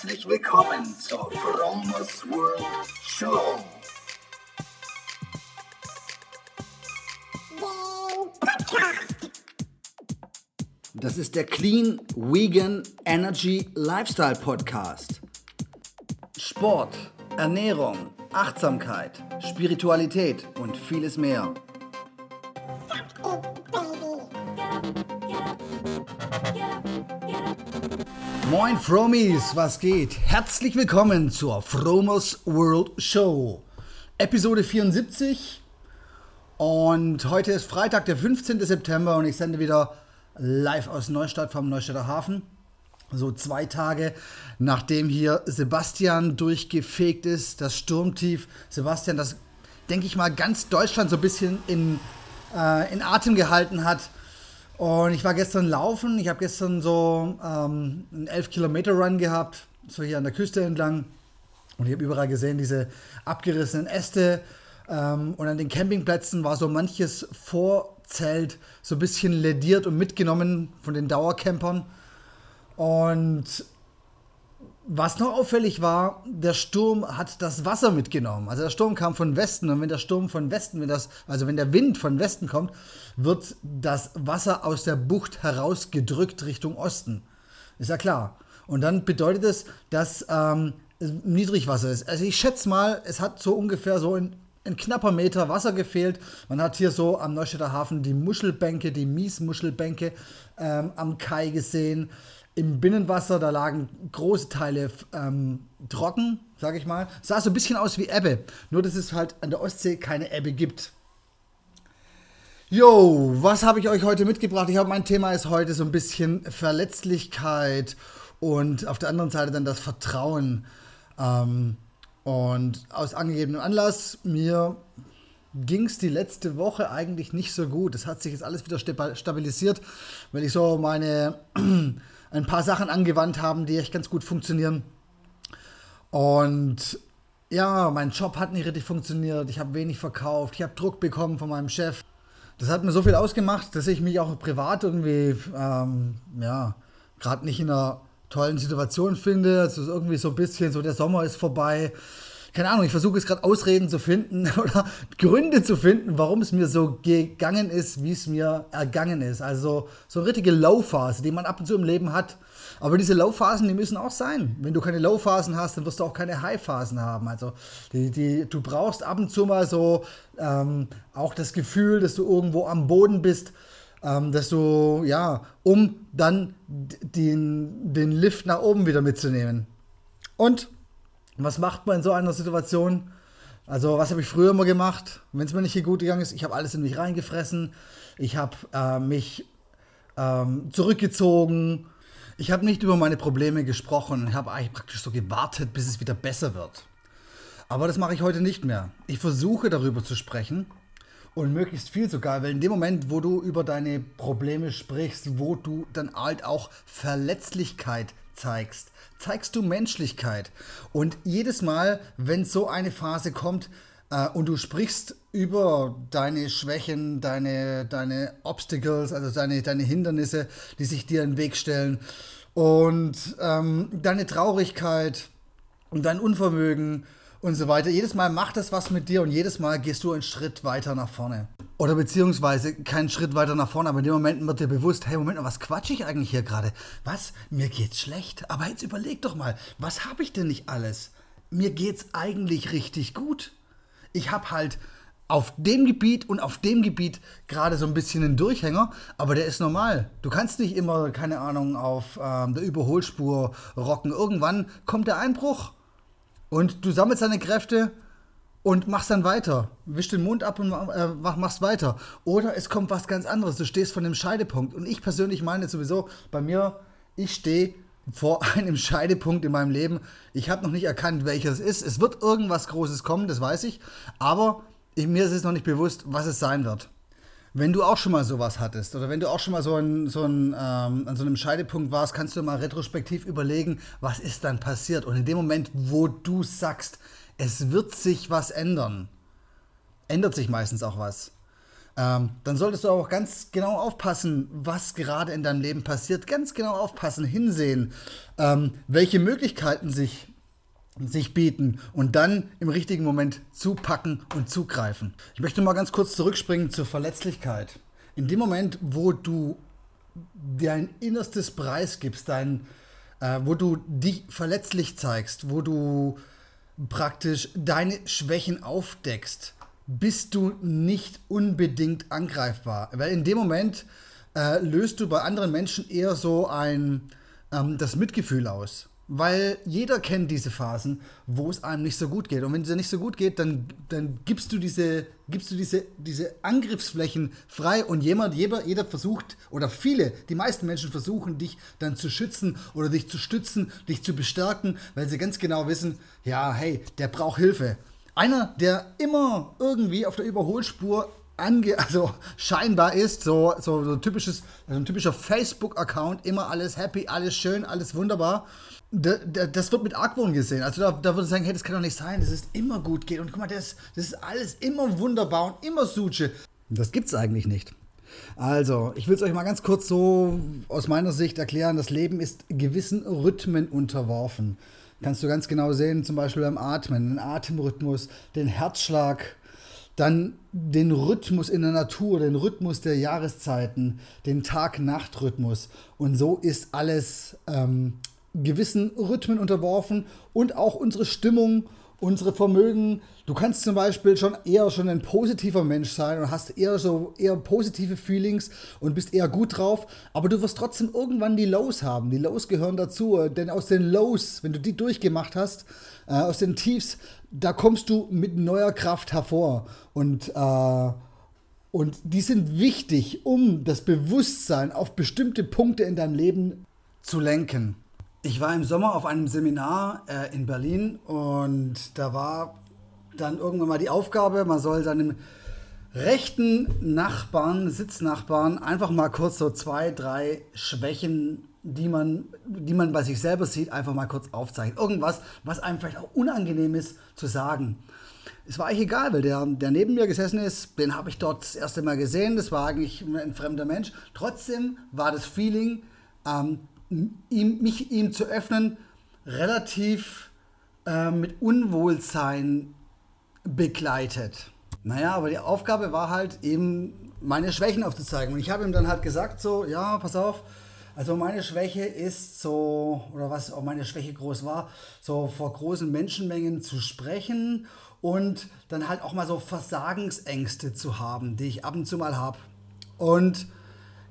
Herzlich willkommen zur Fromos World Show. Das ist der Clean Vegan Energy Lifestyle Podcast. Sport, Ernährung, Achtsamkeit, Spiritualität und vieles mehr. Moin Fromies, was geht? Herzlich willkommen zur Fromos World Show. Episode 74. Und heute ist Freitag, der 15. September und ich sende wieder live aus Neustadt vom Neustädter Hafen. So zwei Tage nachdem hier Sebastian durchgefegt ist, das Sturmtief. Sebastian, das denke ich mal ganz Deutschland so ein bisschen in, äh, in Atem gehalten hat. Und ich war gestern laufen. Ich habe gestern so ähm, einen 11-Kilometer-Run gehabt, so hier an der Küste entlang. Und ich habe überall gesehen, diese abgerissenen Äste. Ähm, und an den Campingplätzen war so manches Vorzelt so ein bisschen lediert und mitgenommen von den Dauercampern. Und was noch auffällig war, der Sturm hat das Wasser mitgenommen. Also der Sturm kam von Westen und wenn der Sturm von Westen, wenn das, also wenn der Wind von Westen kommt, wird das Wasser aus der Bucht herausgedrückt Richtung Osten. Ist ja klar. Und dann bedeutet es, dass ähm, Niedrigwasser ist. Also ich schätze mal, es hat so ungefähr so in ein knapper Meter Wasser gefehlt. Man hat hier so am Neustädter Hafen die Muschelbänke, die Miesmuschelbänke ähm, am Kai gesehen im Binnenwasser, da lagen große Teile ähm, trocken, sage ich mal. Sah so ein bisschen aus wie Ebbe, nur dass es halt an der Ostsee keine Ebbe gibt. Jo, was habe ich euch heute mitgebracht? Ich habe mein Thema ist heute so ein bisschen Verletzlichkeit und auf der anderen Seite dann das Vertrauen. Ähm, und aus angegebenem Anlass, mir ging es die letzte Woche eigentlich nicht so gut. Es hat sich jetzt alles wieder stabilisiert, weil ich so meine ein paar Sachen angewandt haben, die echt ganz gut funktionieren. Und ja, mein Job hat nicht richtig funktioniert. Ich habe wenig verkauft. Ich habe Druck bekommen von meinem Chef. Das hat mir so viel ausgemacht, dass ich mich auch privat irgendwie, ähm, ja, gerade nicht in einer tollen Situation finde. Also irgendwie so ein bisschen, so der Sommer ist vorbei keine Ahnung, ich versuche jetzt gerade Ausreden zu finden oder Gründe zu finden, warum es mir so gegangen ist, wie es mir ergangen ist. Also so eine richtige Low-Phase, die man ab und zu im Leben hat. Aber diese Low-Phasen, die müssen auch sein. Wenn du keine Low-Phasen hast, dann wirst du auch keine High-Phasen haben. Also die, die, du brauchst ab und zu mal so ähm, auch das Gefühl, dass du irgendwo am Boden bist. Ähm, dass du, ja, um dann den, den Lift nach oben wieder mitzunehmen. Und was macht man in so einer Situation? Also, was habe ich früher immer gemacht, wenn es mir nicht gut gegangen ist? Ich habe alles in mich reingefressen. Ich habe äh, mich ähm, zurückgezogen. Ich habe nicht über meine Probleme gesprochen. Ich habe eigentlich praktisch so gewartet, bis es wieder besser wird. Aber das mache ich heute nicht mehr. Ich versuche darüber zu sprechen und möglichst viel sogar, weil in dem Moment, wo du über deine Probleme sprichst, wo du dann halt auch Verletzlichkeit zeigst, zeigst du Menschlichkeit. Und jedes Mal, wenn so eine Phase kommt äh, und du sprichst über deine Schwächen, deine, deine Obstacles, also deine, deine Hindernisse, die sich dir in den Weg stellen und ähm, deine Traurigkeit und dein Unvermögen und so weiter. Jedes Mal macht das was mit dir und jedes Mal gehst du einen Schritt weiter nach vorne. Oder beziehungsweise keinen Schritt weiter nach vorne, aber in dem Moment wird dir bewusst, hey, Moment mal, was quatsche ich eigentlich hier gerade? Was? Mir geht's schlecht. Aber jetzt überleg doch mal, was habe ich denn nicht alles? Mir geht's eigentlich richtig gut. Ich habe halt auf dem Gebiet und auf dem Gebiet gerade so ein bisschen einen Durchhänger, aber der ist normal. Du kannst nicht immer, keine Ahnung, auf ähm, der Überholspur rocken. Irgendwann kommt der Einbruch und du sammelst deine Kräfte und machst dann weiter. Wisch den Mund ab und äh, machst weiter. Oder es kommt was ganz anderes. Du stehst vor einem Scheidepunkt. Und ich persönlich meine sowieso, bei mir, ich stehe vor einem Scheidepunkt in meinem Leben. Ich habe noch nicht erkannt, welches es ist. Es wird irgendwas Großes kommen, das weiß ich. Aber ich, mir ist es noch nicht bewusst, was es sein wird. Wenn du auch schon mal sowas hattest oder wenn du auch schon mal so, ein, so ein, ähm, an so einem Scheidepunkt warst, kannst du mal retrospektiv überlegen, was ist dann passiert. Und in dem Moment, wo du sagst, es wird sich was ändern, ändert sich meistens auch was. ähm, dann solltest du auch ganz genau aufpassen, was gerade in deinem Leben passiert. Ganz genau aufpassen, hinsehen, ähm, welche Möglichkeiten sich, sich bieten und dann im richtigen Moment zupacken und zugreifen. Ich möchte mal ganz kurz zurückspringen zur Verletzlichkeit. In dem Moment, wo du dein innerstes Preis gibst, dein, äh, wo du dich verletzlich zeigst, wo du praktisch deine Schwächen aufdeckst, bist du nicht unbedingt angreifbar. Weil in dem Moment äh, löst du bei anderen Menschen eher so ein ähm, das Mitgefühl aus. Weil jeder kennt diese Phasen, wo es einem nicht so gut geht. Und wenn es dir nicht so gut geht, dann, dann gibst du, diese, gibst du diese, diese Angriffsflächen frei und jemand, jeder, jeder versucht, oder viele, die meisten Menschen versuchen, dich dann zu schützen oder dich zu stützen, dich zu bestärken, weil sie ganz genau wissen, ja, hey, der braucht Hilfe. Einer, der immer irgendwie auf der Überholspur ange also scheinbar ist, so, so, so typisches, also ein typischer Facebook-Account, immer alles happy, alles schön, alles wunderbar. Das wird mit Argwohn gesehen. Also da, da würde ich sagen, hey, das kann doch nicht sein, dass es immer gut geht. Und guck mal, das, das ist alles immer wunderbar und immer Suche. Das gibt es eigentlich nicht. Also, ich will es euch mal ganz kurz so aus meiner Sicht erklären. Das Leben ist gewissen Rhythmen unterworfen kannst du ganz genau sehen, zum Beispiel beim Atmen, den Atemrhythmus, den Herzschlag, dann den Rhythmus in der Natur, den Rhythmus der Jahreszeiten, den Tag-Nacht-Rhythmus. Und so ist alles ähm, gewissen Rhythmen unterworfen und auch unsere Stimmung unsere Vermögen. Du kannst zum Beispiel schon eher schon ein positiver Mensch sein und hast eher so eher positive Feelings und bist eher gut drauf, aber du wirst trotzdem irgendwann die Lows haben. Die Lows gehören dazu, denn aus den Lows, wenn du die durchgemacht hast, äh, aus den Tiefs, da kommst du mit neuer Kraft hervor und äh, und die sind wichtig, um das Bewusstsein auf bestimmte Punkte in deinem Leben zu lenken. Ich war im Sommer auf einem Seminar äh, in Berlin und da war dann irgendwann mal die Aufgabe, man soll seinem rechten Nachbarn, Sitznachbarn, einfach mal kurz so zwei, drei Schwächen, die man, die man bei sich selber sieht, einfach mal kurz aufzeigen. Irgendwas, was einem vielleicht auch unangenehm ist zu sagen. Es war eigentlich egal, weil der, der neben mir gesessen ist, den habe ich dort das erste Mal gesehen. Das war eigentlich ein fremder Mensch. Trotzdem war das Feeling, ähm, ihm, mich ihm zu öffnen, relativ äh, mit Unwohlsein begleitet. Naja, aber die Aufgabe war halt eben, meine Schwächen aufzuzeigen. Und ich habe ihm dann halt gesagt, so, ja, pass auf, also meine Schwäche ist so, oder was auch meine Schwäche groß war, so vor großen Menschenmengen zu sprechen und dann halt auch mal so Versagensängste zu haben, die ich ab und zu mal habe. Und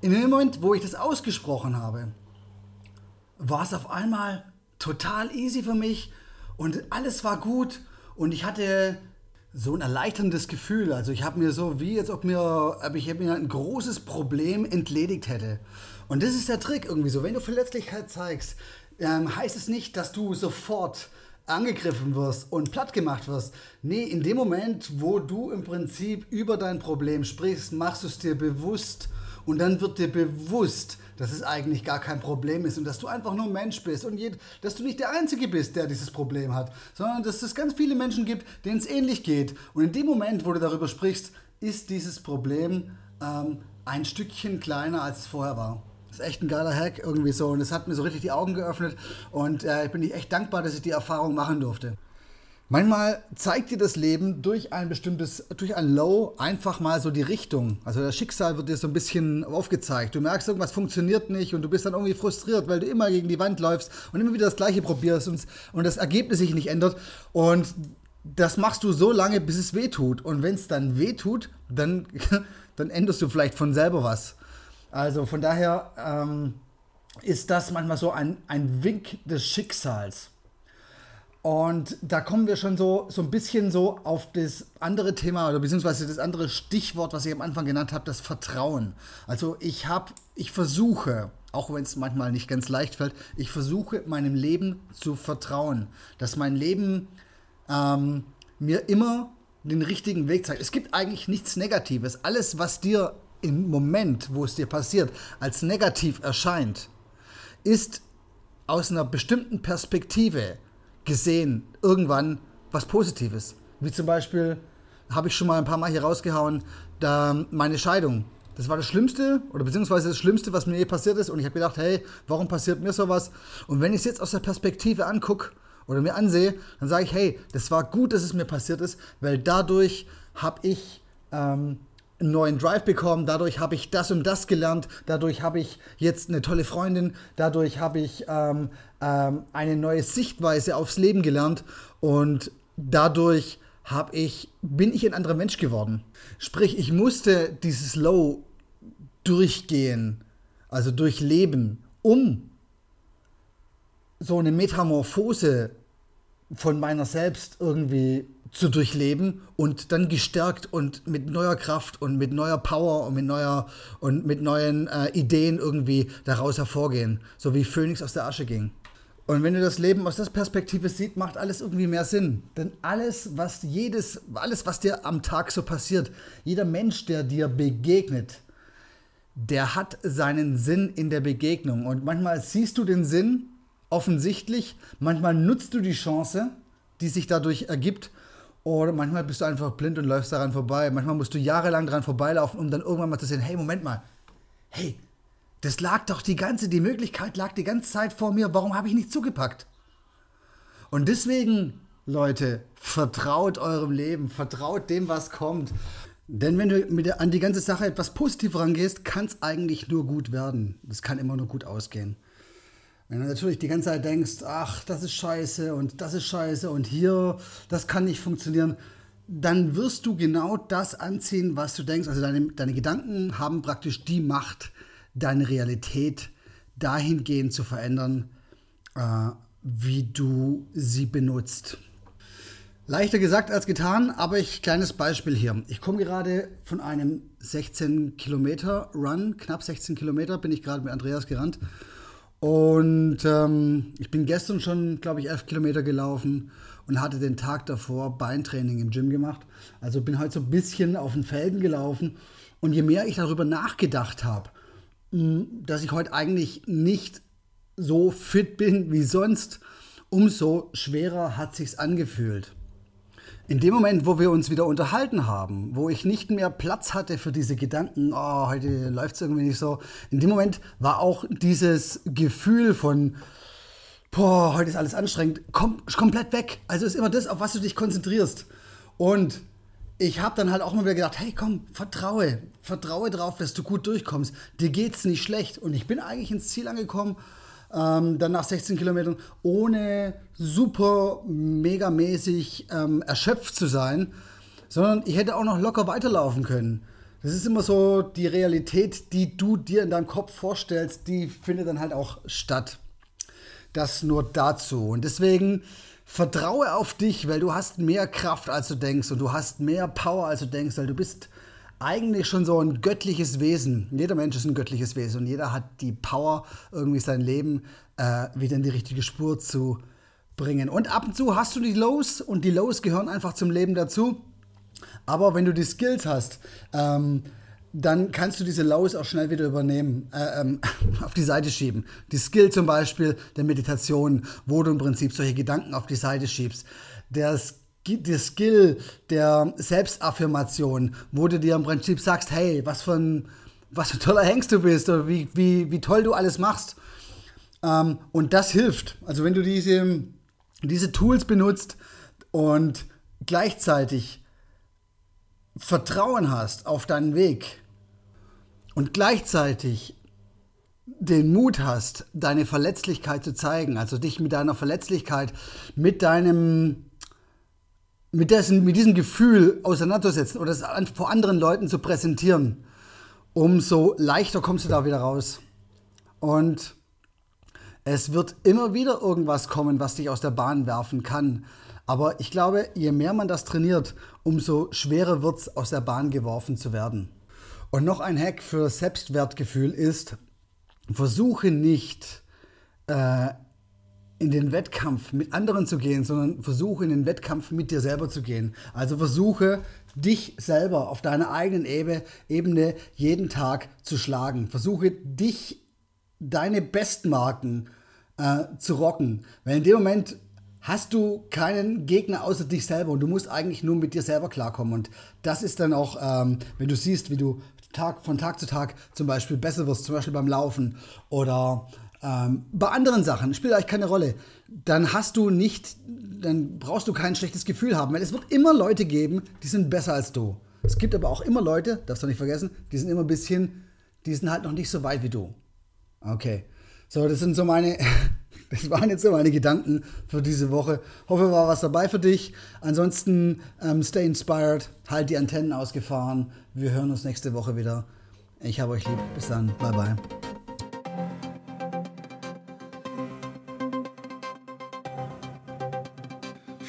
in dem Moment, wo ich das ausgesprochen habe, war es auf einmal total easy für mich und alles war gut und ich hatte so ein erleichterndes Gefühl. Also ich habe mir so wie jetzt ob mir, ob ich mir ein großes Problem entledigt hätte. Und das ist der Trick irgendwie so. Wenn du Verletzlichkeit zeigst, ähm, heißt es nicht, dass du sofort angegriffen wirst und platt gemacht wirst. Nee, in dem Moment, wo du im Prinzip über dein Problem sprichst, machst du es dir bewusst und dann wird dir bewusst, dass es eigentlich gar kein Problem ist und dass du einfach nur Mensch bist und jed, dass du nicht der Einzige bist, der dieses Problem hat, sondern dass es ganz viele Menschen gibt, denen es ähnlich geht. Und in dem Moment, wo du darüber sprichst, ist dieses Problem ähm, ein Stückchen kleiner, als es vorher war. Das ist echt ein geiler Hack irgendwie so und es hat mir so richtig die Augen geöffnet und äh, ich bin echt dankbar, dass ich die Erfahrung machen durfte. Manchmal zeigt dir das Leben durch ein bestimmtes, durch ein Low einfach mal so die Richtung. Also das Schicksal wird dir so ein bisschen aufgezeigt. Du merkst, irgendwas funktioniert nicht und du bist dann irgendwie frustriert, weil du immer gegen die Wand läufst und immer wieder das Gleiche probierst und, und das Ergebnis sich nicht ändert. Und das machst du so lange, bis es weh tut. Und wenn es dann weh tut, dann, dann änderst du vielleicht von selber was. Also von daher ähm, ist das manchmal so ein, ein Wink des Schicksals. Und da kommen wir schon so, so ein bisschen so auf das andere Thema oder beziehungsweise das andere Stichwort, was ich am Anfang genannt habe, das Vertrauen. Also ich habe, ich versuche, auch wenn es manchmal nicht ganz leicht fällt, ich versuche meinem Leben zu vertrauen, dass mein Leben ähm, mir immer den richtigen Weg zeigt. Es gibt eigentlich nichts Negatives. Alles, was dir im Moment, wo es dir passiert, als negativ erscheint, ist aus einer bestimmten Perspektive gesehen irgendwann was Positives. Wie zum Beispiel, habe ich schon mal ein paar Mal hier rausgehauen, da meine Scheidung. Das war das Schlimmste oder beziehungsweise das Schlimmste, was mir je passiert ist. Und ich habe gedacht, hey, warum passiert mir sowas? Und wenn ich es jetzt aus der Perspektive angucke oder mir ansehe, dann sage ich, hey, das war gut, dass es mir passiert ist, weil dadurch habe ich ähm, einen neuen Drive bekommen, dadurch habe ich das und das gelernt, dadurch habe ich jetzt eine tolle Freundin, dadurch habe ich ähm, ähm, eine neue Sichtweise aufs Leben gelernt. Und dadurch habe ich, bin ich ein anderer Mensch geworden. Sprich, ich musste dieses Low durchgehen, also durchleben, um so eine Metamorphose von meiner selbst irgendwie zu durchleben und dann gestärkt und mit neuer Kraft und mit neuer Power und mit neuer und mit neuen äh, Ideen irgendwie daraus hervorgehen, so wie Phoenix aus der Asche ging. Und wenn du das Leben aus der Perspektive siehst, macht alles irgendwie mehr Sinn. Denn alles, was jedes, alles, was dir am Tag so passiert, jeder Mensch, der dir begegnet, der hat seinen Sinn in der Begegnung. Und manchmal siehst du den Sinn offensichtlich, manchmal nutzt du die Chance, die sich dadurch ergibt, oder manchmal bist du einfach blind und läufst daran vorbei. Manchmal musst du jahrelang daran vorbeilaufen, um dann irgendwann mal zu sehen, hey, Moment mal, hey, das lag doch die ganze, die Möglichkeit lag die ganze Zeit vor mir. Warum habe ich nicht zugepackt? Und deswegen, Leute, vertraut eurem Leben, vertraut dem, was kommt. Denn wenn du mit an die ganze Sache etwas positiv rangehst, kann es eigentlich nur gut werden. Das kann immer nur gut ausgehen. Wenn du natürlich die ganze Zeit denkst, ach, das ist scheiße und das ist scheiße und hier, das kann nicht funktionieren, dann wirst du genau das anziehen, was du denkst. Also deine, deine Gedanken haben praktisch die Macht, deine Realität dahingehend zu verändern, äh, wie du sie benutzt. Leichter gesagt als getan, aber ich kleines Beispiel hier. Ich komme gerade von einem 16 Kilometer Run, knapp 16 Kilometer bin ich gerade mit Andreas gerannt. Und ähm, ich bin gestern schon, glaube ich, 11 Kilometer gelaufen und hatte den Tag davor Beintraining im Gym gemacht. Also bin halt so ein bisschen auf den Felden gelaufen. Und je mehr ich darüber nachgedacht habe, dass ich heute eigentlich nicht so fit bin wie sonst, umso schwerer hat sich's angefühlt. In dem Moment, wo wir uns wieder unterhalten haben, wo ich nicht mehr Platz hatte für diese Gedanken, oh, heute läuft es irgendwie nicht so, in dem Moment war auch dieses Gefühl von, boah, heute ist alles anstrengend, kom komplett weg. Also ist immer das, auf was du dich konzentrierst. Und ich habe dann halt auch mal wieder gedacht, hey komm, vertraue, vertraue drauf, dass du gut durchkommst. Dir geht's nicht schlecht. Und ich bin eigentlich ins Ziel angekommen, ähm, dann nach 16 Kilometern, ohne super megamäßig ähm, erschöpft zu sein, sondern ich hätte auch noch locker weiterlaufen können. Das ist immer so die Realität, die du dir in deinem Kopf vorstellst, die findet dann halt auch statt. Das nur dazu. Und deswegen vertraue auf dich, weil du hast mehr Kraft, als du denkst und du hast mehr Power, als du denkst, weil du bist eigentlich schon so ein göttliches Wesen. Jeder Mensch ist ein göttliches Wesen und jeder hat die Power, irgendwie sein Leben äh, wieder in die richtige Spur zu bringen. Und ab und zu hast du die Lows und die Lows gehören einfach zum Leben dazu. Aber wenn du die Skills hast, ähm, dann kannst du diese Lows auch schnell wieder übernehmen, äh, ähm, auf die Seite schieben. Die Skill zum Beispiel der Meditation, wo du im Prinzip solche Gedanken auf die Seite schiebst. Der, der Skill der Selbstaffirmation, wo du dir im Prinzip sagst, hey, was für ein, was für ein toller Hengst du bist oder wie, wie, wie toll du alles machst. Ähm, und das hilft. Also wenn du diese, diese Tools benutzt und gleichzeitig Vertrauen hast auf deinen Weg, und gleichzeitig den Mut hast, deine Verletzlichkeit zu zeigen, also dich mit deiner Verletzlichkeit, mit deinem, mit, dessen, mit diesem Gefühl auseinanderzusetzen oder es vor anderen Leuten zu präsentieren, umso leichter kommst du da wieder raus. Und es wird immer wieder irgendwas kommen, was dich aus der Bahn werfen kann. Aber ich glaube, je mehr man das trainiert, umso schwerer wird es, aus der Bahn geworfen zu werden. Und noch ein Hack für Selbstwertgefühl ist, versuche nicht äh, in den Wettkampf mit anderen zu gehen, sondern versuche in den Wettkampf mit dir selber zu gehen. Also versuche dich selber auf deiner eigenen Ebene jeden Tag zu schlagen. Versuche dich, deine Bestmarken äh, zu rocken. Weil in dem Moment hast du keinen Gegner außer dich selber und du musst eigentlich nur mit dir selber klarkommen. Und das ist dann auch, ähm, wenn du siehst, wie du Tag, von Tag zu Tag zum Beispiel besser wirst, zum Beispiel beim Laufen oder ähm, bei anderen Sachen, spielt eigentlich keine Rolle, dann hast du nicht, dann brauchst du kein schlechtes Gefühl haben, weil es wird immer Leute geben, die sind besser als du. Es gibt aber auch immer Leute, darfst du nicht vergessen, die sind immer ein bisschen, die sind halt noch nicht so weit wie du. Okay. So, das sind so meine, das waren jetzt so meine Gedanken für diese Woche. Hoffe, war was dabei für dich. Ansonsten, ähm, stay inspired, halt die Antennen ausgefahren. Wir hören uns nächste Woche wieder. Ich habe euch lieb. Bis dann. Bye, bye.